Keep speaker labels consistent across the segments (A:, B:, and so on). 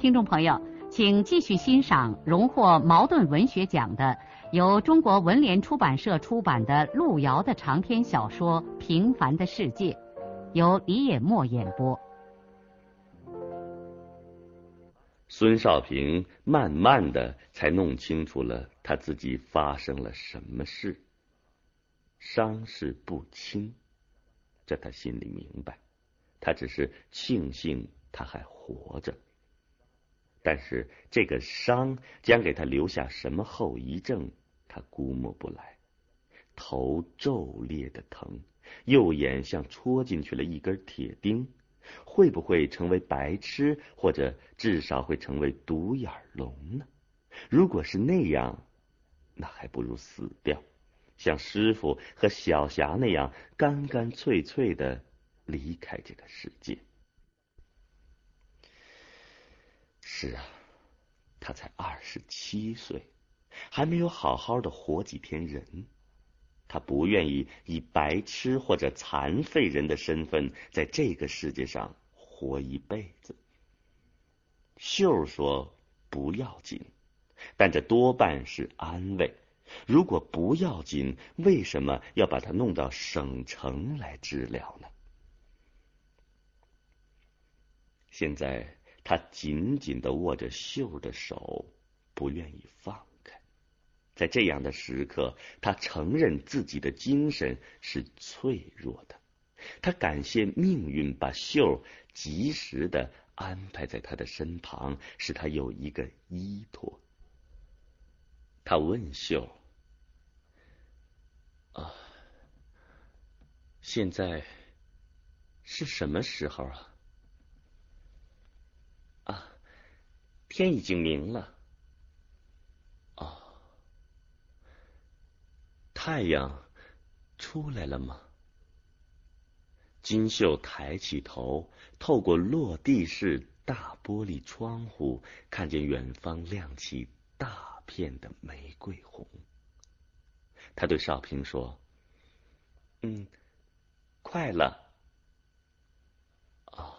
A: 听众朋友，请继续欣赏荣获茅盾文学奖的、由中国文联出版社出版的路遥的长篇小说《平凡的世界》，由李野墨演播。
B: 孙少平慢慢的才弄清楚了他自己发生了什么事，伤势不轻，这他心里明白，他只是庆幸他还活着。但是这个伤将给他留下什么后遗症，他估摸不来。头骤裂的疼，右眼像戳进去了一根铁钉，会不会成为白痴，或者至少会成为独眼龙呢？如果是那样，那还不如死掉，像师傅和小霞那样干干脆脆的离开这个世界。是啊，他才二十七岁，还没有好好的活几天人。他不愿意以白痴或者残废人的身份在这个世界上活一辈子。秀说不要紧，但这多半是安慰。如果不要紧，为什么要把他弄到省城来治疗呢？现在。他紧紧的握着秀的手，不愿意放开。在这样的时刻，他承认自己的精神是脆弱的。他感谢命运把秀及时的安排在他的身旁，使他有一个依托。他问秀：“啊，现在是什么时候啊？”天已经明了，哦，太阳出来了吗？金秀抬起头，透过落地式大玻璃窗户，看见远方亮起大片的玫瑰红。他对少平说：“嗯，快了。”啊，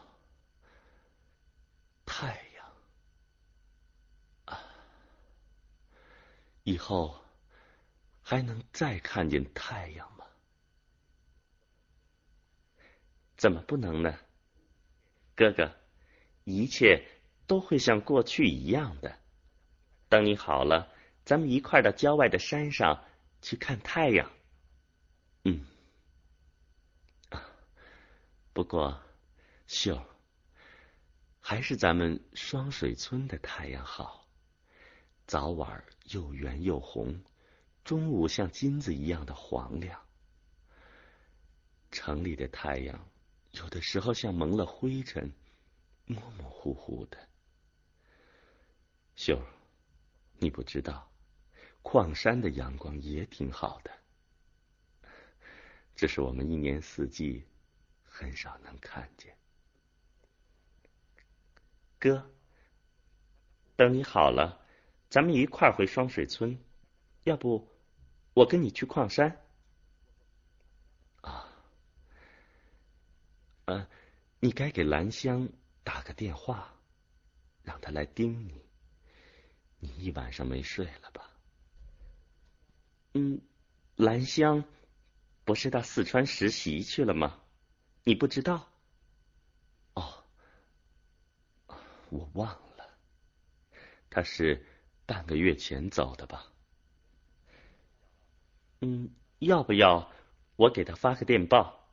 B: 太。以后还能再看见太阳吗？怎么不能呢？哥哥，一切都会像过去一样的。等你好了，咱们一块到郊外的山上去看太阳。嗯。不过，秀，还是咱们双水村的太阳好。早晚又圆又红，中午像金子一样的黄亮。城里的太阳有的时候像蒙了灰尘，模模糊糊的。秀，你不知道，矿山的阳光也挺好的，这是我们一年四季很少能看见。哥，等你好了。咱们一块儿回双水村，要不我跟你去矿山？啊，呃，你该给兰香打个电话，让她来盯你。你一晚上没睡了吧？嗯，兰香不是到四川实习去了吗？你不知道？哦，我忘了，他是。半个月前走的吧？嗯，要不要我给他发个电报？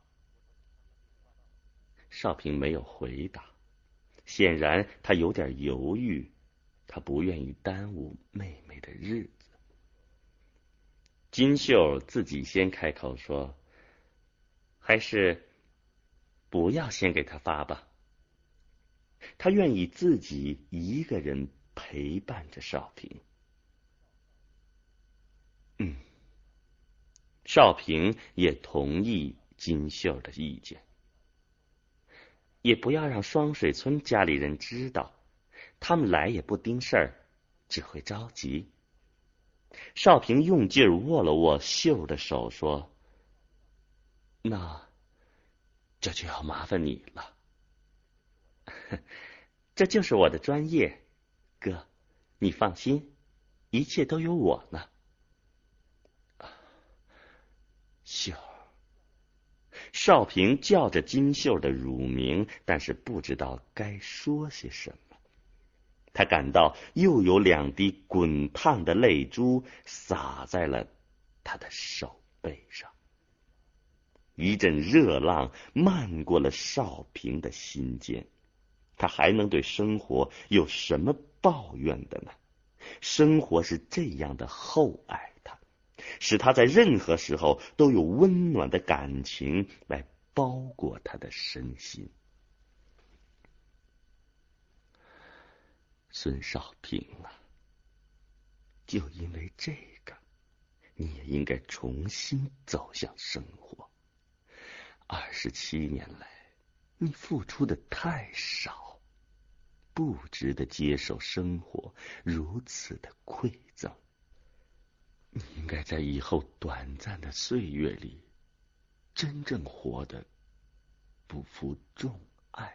B: 少平没有回答，显然他有点犹豫，他不愿意耽误妹妹的日子。金秀自己先开口说：“还是不要先给他发吧，他愿意自己一个人。”陪伴着少平。嗯，少平也同意金秀的意见，也不要让双水村家里人知道，他们来也不盯事儿，只会着急。少平用劲握了握秀的手，说：“那这就要麻烦你了。这就是我的专业，哥，你放心，一切都有我呢。”秀，少平叫着金秀的乳名，但是不知道该说些什么。他感到又有两滴滚烫的泪珠洒在了他的手背上，一阵热浪漫过了少平的心间。他还能对生活有什么抱怨的呢？生活是这样的厚爱他，使他在任何时候都有温暖的感情来包裹他的身心。孙少平啊，就因为这个，你也应该重新走向生活。二十七年来，你付出的太少，不值得接受生活如此的馈赠。你应该在以后短暂的岁月里，真正活得不负众爱。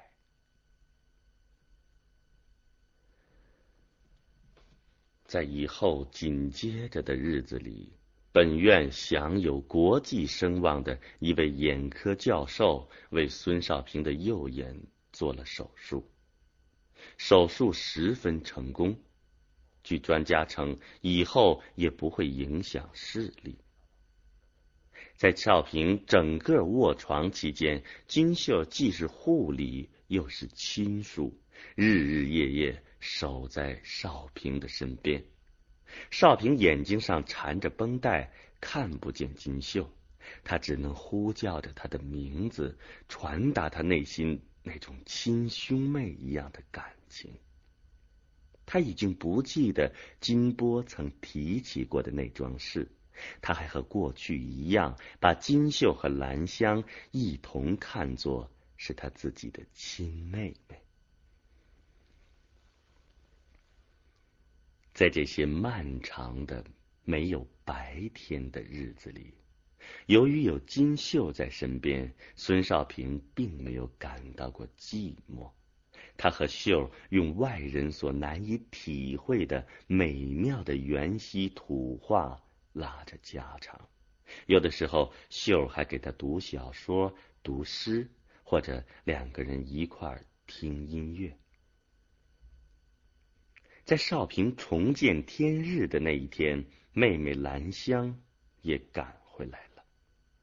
B: 在以后紧接着的日子里，本院享有国际声望的一位眼科教授为孙少平的右眼做了手术，手术十分成功。据专家称，以后也不会影响视力。在少平整个卧床期间，金秀既是护理又是亲属，日日夜夜。守在少平的身边，少平眼睛上缠着绷带，看不见金秀，他只能呼叫着他的名字，传达他内心那种亲兄妹一样的感情。他已经不记得金波曾提起过的那桩事，他还和过去一样，把金秀和兰香一同看作是他自己的亲妹妹。在这些漫长的没有白天的日子里，由于有金秀在身边，孙少平并没有感到过寂寞。他和秀用外人所难以体会的美妙的原西土话拉着家常，有的时候秀还给他读小说、读诗，或者两个人一块听音乐。在少平重见天日的那一天，妹妹兰香也赶回来了。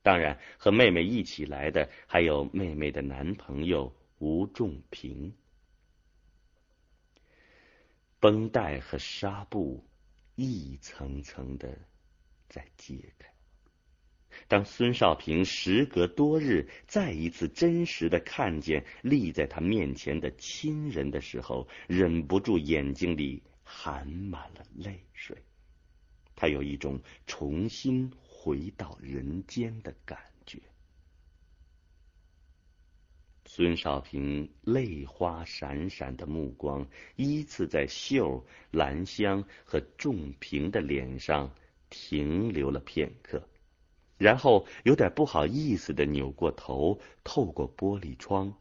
B: 当然，和妹妹一起来的还有妹妹的男朋友吴仲平。绷带和纱布一层层的在揭开。当孙少平时隔多日再一次真实的看见立在他面前的亲人的时候，忍不住眼睛里含满了泪水。他有一种重新回到人间的感觉。孙少平泪花闪闪的目光依次在秀、兰香和仲平的脸上停留了片刻。然后有点不好意思的扭过头，透过玻璃窗，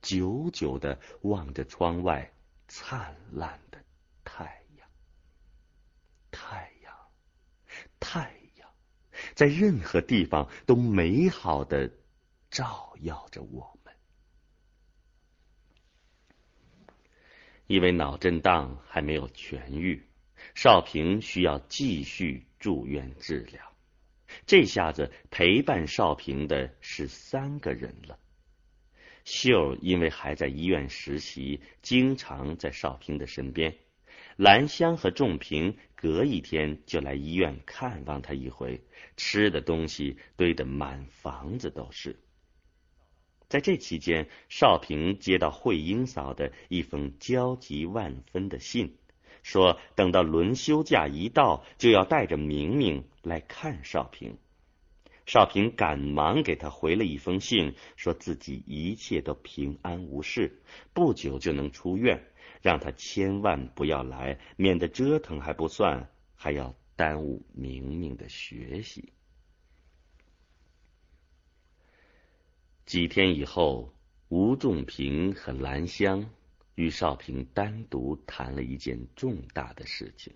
B: 久久的望着窗外灿烂的太阳。太阳，太阳，在任何地方都美好的照耀着我们。因为脑震荡还没有痊愈，少平需要继续住院治疗。这下子陪伴少平的是三个人了。秀因为还在医院实习，经常在少平的身边。兰香和仲平隔一天就来医院看望他一回，吃的东西堆得满房子都是。在这期间，少平接到慧英嫂的一封焦急万分的信，说等到轮休假一到，就要带着明明来看少平。少平赶忙给他回了一封信，说自己一切都平安无事，不久就能出院，让他千万不要来，免得折腾还不算，还要耽误明明的学习。几天以后，吴仲平和兰香与少平单独谈了一件重大的事情。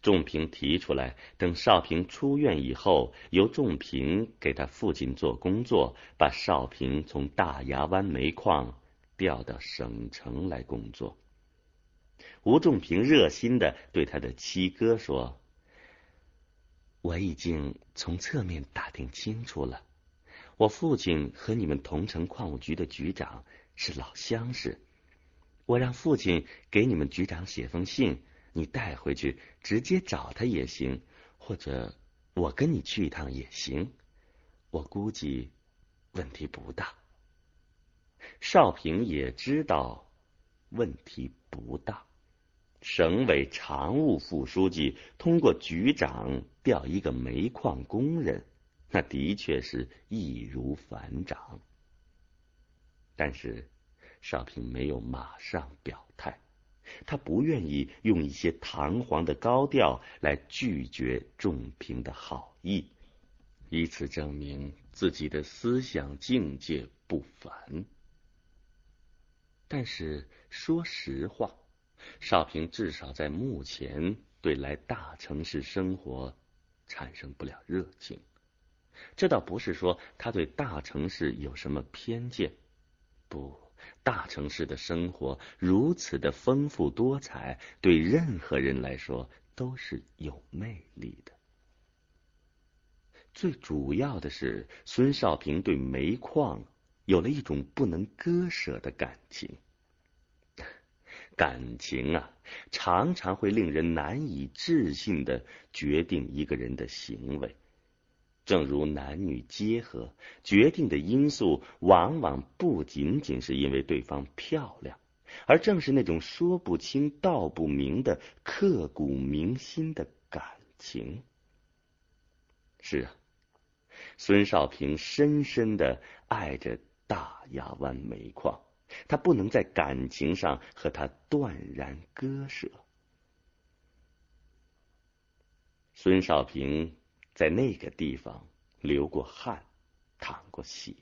B: 仲平提出来，等少平出院以后，由仲平给他父亲做工作，把少平从大牙湾煤矿调到省城来工作。吴仲平热心的对他的七哥说：“我已经从侧面打听清楚了，我父亲和你们同城矿务局的局长是老相识，我让父亲给你们局长写封信。”你带回去，直接找他也行，或者我跟你去一趟也行。我估计问题不大。少平也知道问题不大。省委常务副书记通过局长调一个煤矿工人，那的确是易如反掌。但是少平没有马上表态。他不愿意用一些堂皇的高调来拒绝仲平的好意，以此证明自己的思想境界不凡。但是说实话，少平至少在目前对来大城市生活产生不了热情。这倒不是说他对大城市有什么偏见，不。大城市的生活如此的丰富多彩，对任何人来说都是有魅力的。最主要的是，孙少平对煤矿有了一种不能割舍的感情。感情啊，常常会令人难以置信的决定一个人的行为。正如男女结合，决定的因素往往不仅仅是因为对方漂亮，而正是那种说不清道不明的刻骨铭心的感情。是啊，孙少平深深的爱着大亚湾煤矿，他不能在感情上和他断然割舍。孙少平。在那个地方流过汗，淌过血，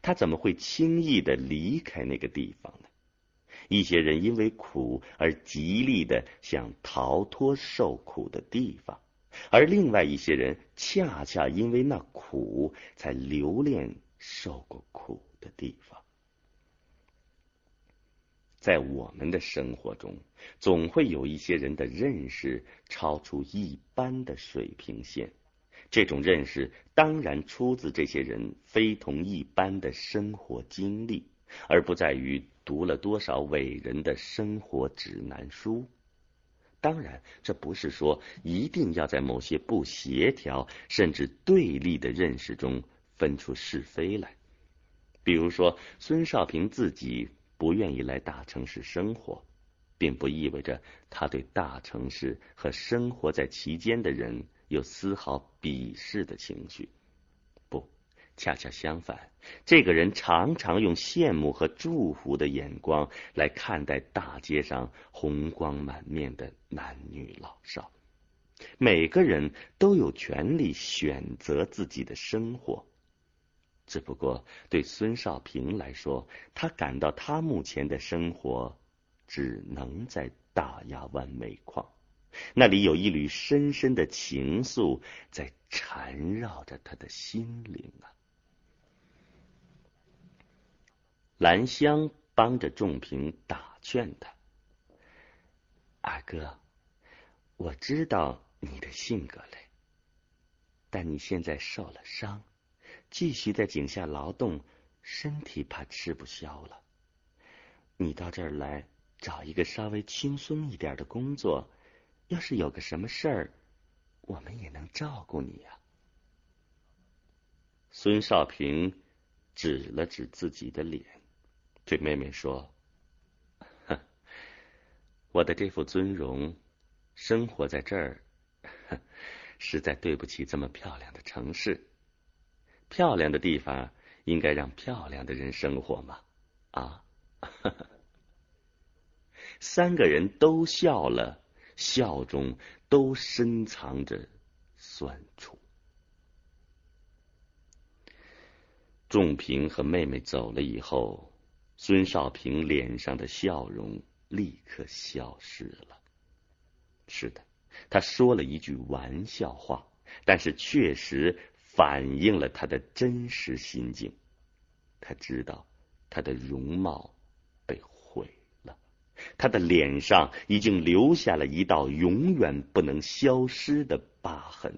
B: 他怎么会轻易的离开那个地方呢？一些人因为苦而极力的想逃脱受苦的地方，而另外一些人恰恰因为那苦才留恋受过苦的地方。在我们的生活中，总会有一些人的认识超出一般的水平线。这种认识当然出自这些人非同一般的生活经历，而不在于读了多少伟人的生活指南书。当然，这不是说一定要在某些不协调甚至对立的认识中分出是非来。比如说，孙少平自己不愿意来大城市生活，并不意味着他对大城市和生活在其间的人。有丝毫鄙视的情绪，不，恰恰相反，这个人常常用羡慕和祝福的眼光来看待大街上红光满面的男女老少。每个人都有权利选择自己的生活，只不过对孙少平来说，他感到他目前的生活只能在大亚湾煤矿。那里有一缕深深的情愫在缠绕着他的心灵啊！兰香帮着仲平打劝他：“二哥，我知道你的性格嘞，但你现在受了伤，继续在井下劳动，身体怕吃不消了。你到这儿来找一个稍微轻松一点的工作。”要是有个什么事儿，我们也能照顾你呀。孙少平指了指自己的脸，对妹妹说：“哼，我的这副尊容，生活在这儿，实在对不起这么漂亮的城市。漂亮的地方应该让漂亮的人生活嘛，啊！三个人都笑了，笑中都深藏着酸楚。仲平和妹妹走了以后，孙少平脸上的笑容立刻消失了。是的，他说了一句玩笑话，但是确实反映了他的真实心境。他知道他的容貌被毁了，他的脸上已经留下了一道永远不能消失的疤痕。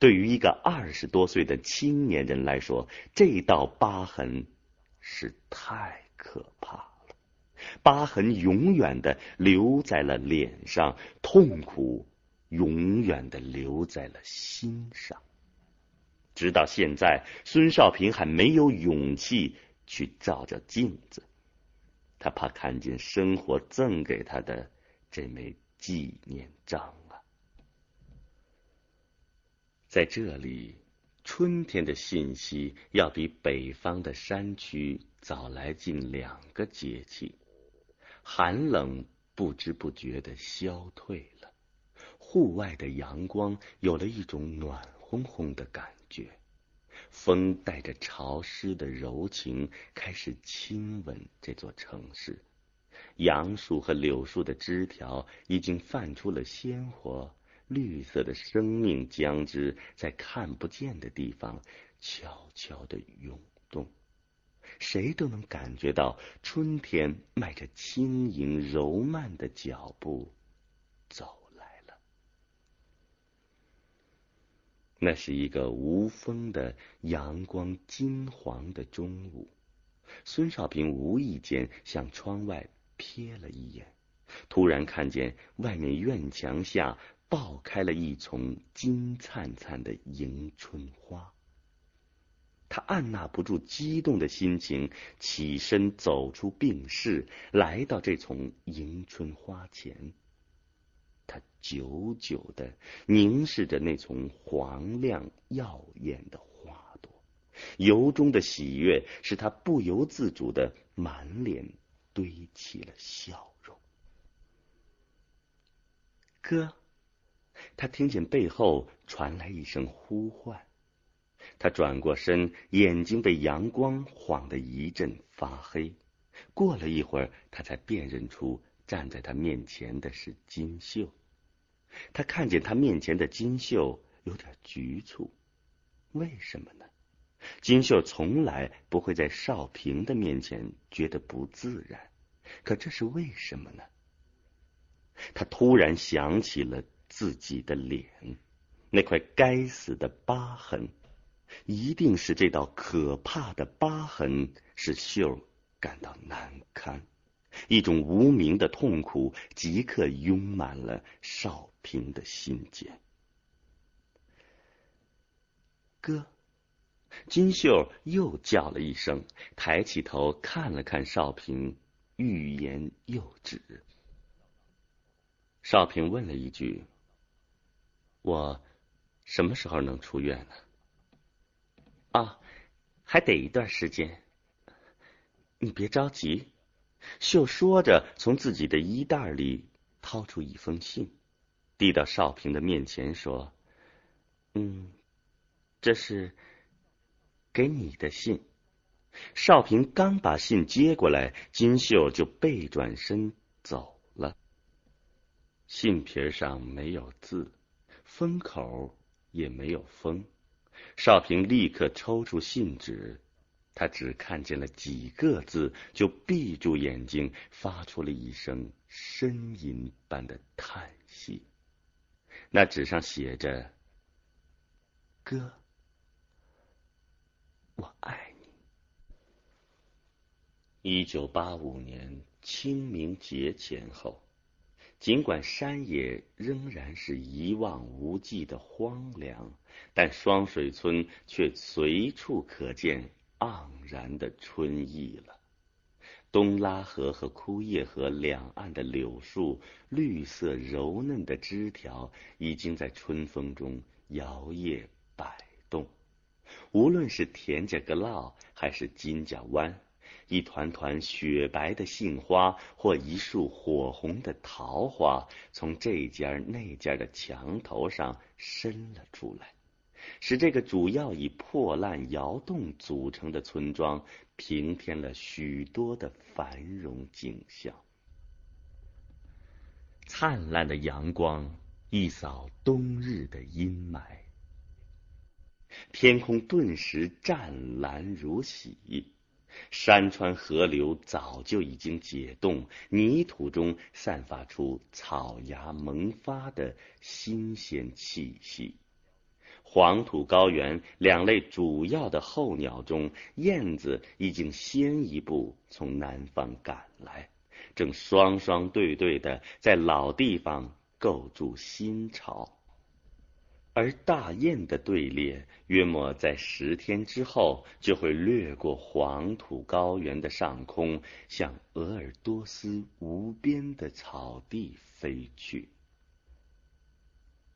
B: 对于一个二十多岁的青年人来说，这道疤痕是太可怕了。疤痕永远的留在了脸上，痛苦永远的留在了心上。直到现在，孙少平还没有勇气去照照镜子，他怕看见生活赠给他的这枚纪念章啊。在这里，春天的信息要比北方的山区早来近两个节气，寒冷不知不觉的消退了，户外的阳光有了一种暖烘烘的感觉，风带着潮湿的柔情开始亲吻这座城市，杨树和柳树的枝条已经泛出了鲜活。绿色的生命将之在看不见的地方悄悄的涌动，谁都能感觉到春天迈着轻盈柔慢的脚步走来了。那是一个无风的阳光金黄的中午，孙少平无意间向窗外瞥了一眼，突然看见外面院墙下。爆开了一丛金灿灿的迎春花，他按捺不住激动的心情，起身走出病室，来到这丛迎春花前。他久久的凝视着那丛黄亮耀眼的花朵，由衷的喜悦使他不由自主的满脸堆起了笑容。哥。他听见背后传来一声呼唤，他转过身，眼睛被阳光晃得一阵发黑。过了一会儿，他才辨认出站在他面前的是金秀。他看见他面前的金秀有点局促，为什么呢？金秀从来不会在少平的面前觉得不自然，可这是为什么呢？他突然想起了。自己的脸，那块该死的疤痕，一定是这道可怕的疤痕使秀感到难堪，一种无名的痛苦即刻拥满了少平的心间。哥，金秀又叫了一声，抬起头看了看少平，欲言又止。少平问了一句。我什么时候能出院呢？啊，还得一段时间。你别着急。秀说着，从自己的衣袋里掏出一封信，递到少平的面前，说：“嗯，这是给你的信。”少平刚把信接过来，金秀就背转身走了。信皮上没有字。封口也没有封，少平立刻抽出信纸，他只看见了几个字，就闭住眼睛，发出了一声呻吟般的叹息。那纸上写着：“哥，我爱你。”一九八五年清明节前后。尽管山野仍然是一望无际的荒凉，但双水村却随处可见盎然的春意了。东拉河和枯叶河两岸的柳树，绿色柔嫩的枝条已经在春风中摇曳摆动。无论是田家阁涝还是金家湾，一团团雪白的杏花或一束火红的桃花，从这家那家的墙头上伸了出来。使这个主要以破烂窑洞组成的村庄平添了许多的繁荣景象。灿烂的阳光一扫冬日的阴霾，天空顿时湛蓝如洗，山川河流早就已经解冻，泥土中散发出草芽萌发的新鲜气息。黄土高原两类主要的候鸟中，燕子已经先一步从南方赶来，正双双对对的在老地方构筑新巢。而大雁的队列，约莫在十天之后，就会掠过黄土高原的上空，向鄂尔多斯无边的草地飞去。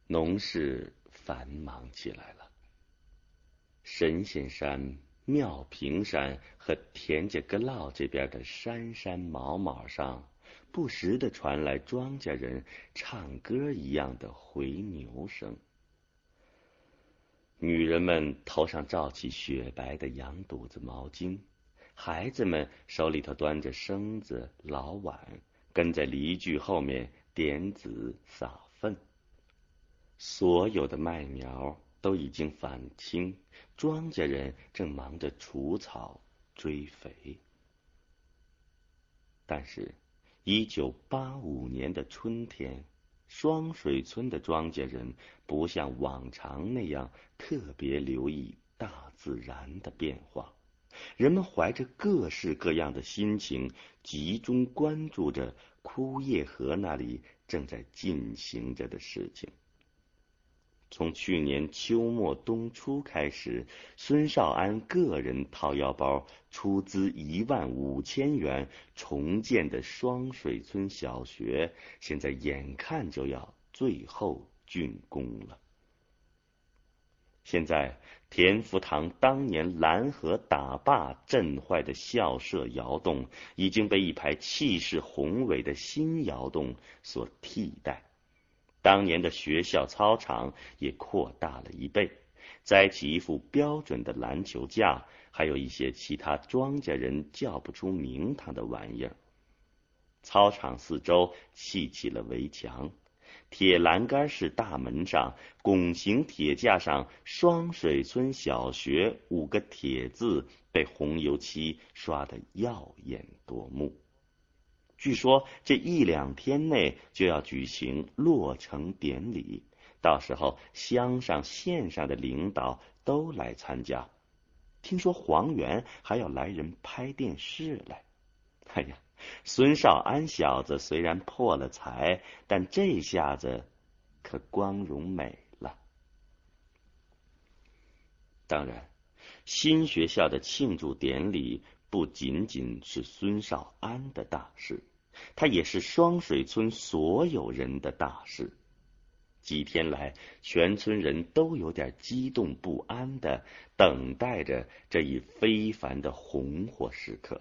B: 农事。繁忙起来了。神仙山、妙平山和田家阁涝这边的山山毛毛上，不时的传来庄稼人唱歌一样的回牛声。女人们头上罩起雪白的羊肚子毛巾，孩子们手里头端着生子、老碗，跟在犁具后面点子撒粪。所有的麦苗都已经返青，庄稼人正忙着除草、追肥。但是，一九八五年的春天，双水村的庄稼人不像往常那样特别留意大自然的变化，人们怀着各式各样的心情，集中关注着枯叶河那里正在进行着的事情。从去年秋末冬初开始，孙少安个人掏腰包出资一万五千元重建的双水村小学，现在眼看就要最后竣工了。现在田福堂当年拦河打坝震坏的校舍窑洞，已经被一排气势宏伟的新窑洞所替代。当年的学校操场也扩大了一倍，栽起一副标准的篮球架，还有一些其他庄稼人叫不出名堂的玩意儿。操场四周砌起了围墙，铁栏杆式大门上，拱形铁架上“双水村小学”五个铁字被红油漆刷得耀眼夺目。据说这一两天内就要举行落成典礼，到时候乡上县上的领导都来参加。听说黄源还要来人拍电视来。哎呀，孙少安小子虽然破了财，但这下子可光荣美了。当然，新学校的庆祝典礼不仅仅是孙少安的大事。它也是双水村所有人的大事。几天来，全村人都有点激动不安的等待着这一非凡的红火时刻。